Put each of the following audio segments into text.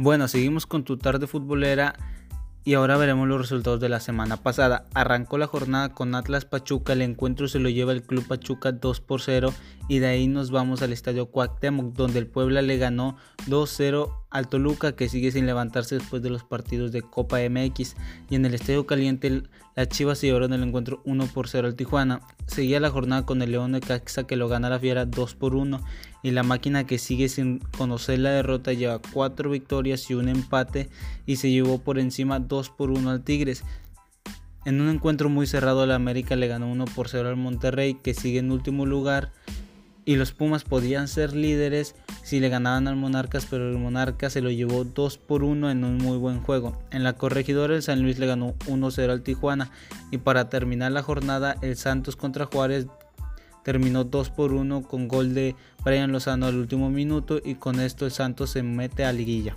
Bueno, seguimos con tu tarde futbolera y ahora veremos los resultados de la semana pasada. Arrancó la jornada con Atlas Pachuca, el encuentro se lo lleva el Club Pachuca 2 por 0 y de ahí nos vamos al Estadio Cuauhtémoc donde el Puebla le ganó 2-0 al Toluca que sigue sin levantarse después de los partidos de Copa MX y en el Estadio Caliente la Chivas se llevaron el encuentro 1 por 0 al Tijuana. Seguía la jornada con el León de Caxa que lo gana la Fiera 2 por 1 y la máquina que sigue sin conocer la derrota lleva 4 victorias y un empate y se llevó por encima 2 por 1 al Tigres. En un encuentro muy cerrado la América le ganó 1 por 0 al Monterrey que sigue en último lugar y los Pumas podían ser líderes si le ganaban al Monarcas, pero el Monarcas se lo llevó 2 por 1 en un muy buen juego. En la corregidora el San Luis le ganó 1-0 al Tijuana y para terminar la jornada el Santos contra Juárez terminó 2 por 1 con gol de Brian Lozano al último minuto y con esto el Santos se mete a liguilla.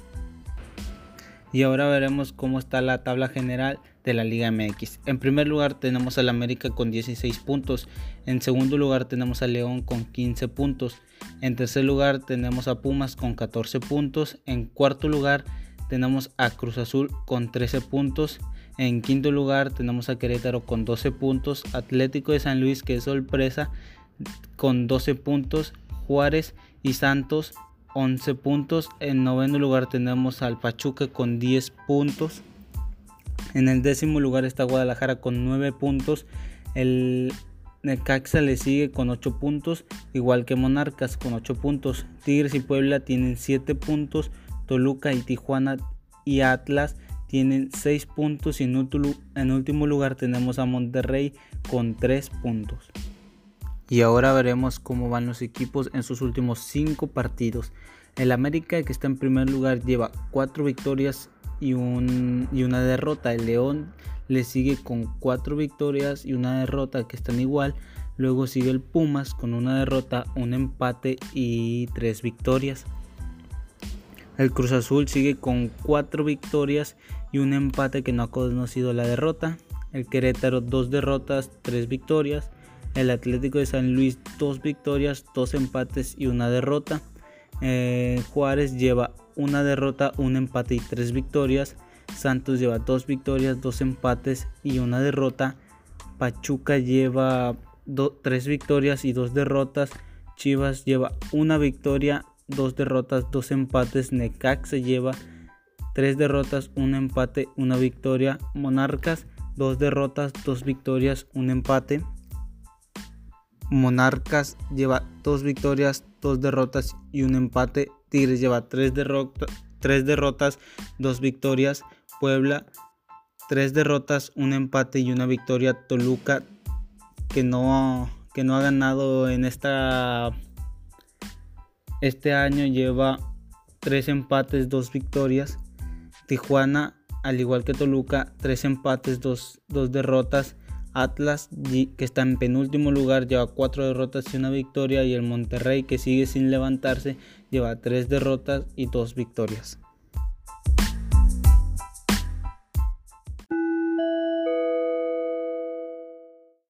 Y ahora veremos cómo está la tabla general de la Liga MX. En primer lugar tenemos al América con 16 puntos. En segundo lugar tenemos al León con 15 puntos. En tercer lugar tenemos a Pumas con 14 puntos. En cuarto lugar tenemos a Cruz Azul con 13 puntos. En quinto lugar tenemos a Querétaro con 12 puntos. Atlético de San Luis que es sorpresa con 12 puntos. Juárez y Santos 11 puntos. En noveno lugar tenemos al Pachuca con 10 puntos. En el décimo lugar está Guadalajara con 9 puntos. El Necaxa le sigue con 8 puntos, igual que Monarcas con 8 puntos. Tigres y Puebla tienen 7 puntos. Toluca y Tijuana y Atlas tienen 6 puntos. Y en último lugar tenemos a Monterrey con 3 puntos. Y ahora veremos cómo van los equipos en sus últimos 5 partidos. El América que está en primer lugar lleva 4 victorias y, una derrota. El León le sigue con cuatro victorias y una derrota que están igual. Luego sigue el Pumas con una derrota, un empate y tres victorias. El Cruz Azul sigue con cuatro victorias y un empate que no ha conocido la derrota. El Querétaro dos derrotas, tres victorias. El Atlético de San Luis dos victorias, dos empates y una derrota. Eh, Juárez lleva una derrota, un empate y tres victorias. Santos lleva dos victorias, dos empates y una derrota. Pachuca lleva tres victorias y dos derrotas. Chivas lleva una victoria, dos derrotas, dos empates. Necaxa lleva tres derrotas, un empate, una victoria. Monarcas, dos derrotas, dos victorias, un empate. Monarcas lleva dos victorias, dos derrotas y un empate. Tigres lleva tres, tres derrotas, dos victorias. Puebla, tres derrotas, un empate y una victoria. Toluca, que no, que no ha ganado en esta este año, lleva tres empates, dos victorias. Tijuana, al igual que Toluca, tres empates, dos, dos derrotas. Atlas, que está en penúltimo lugar, lleva cuatro derrotas y una victoria. Y el Monterrey, que sigue sin levantarse, lleva tres derrotas y dos victorias.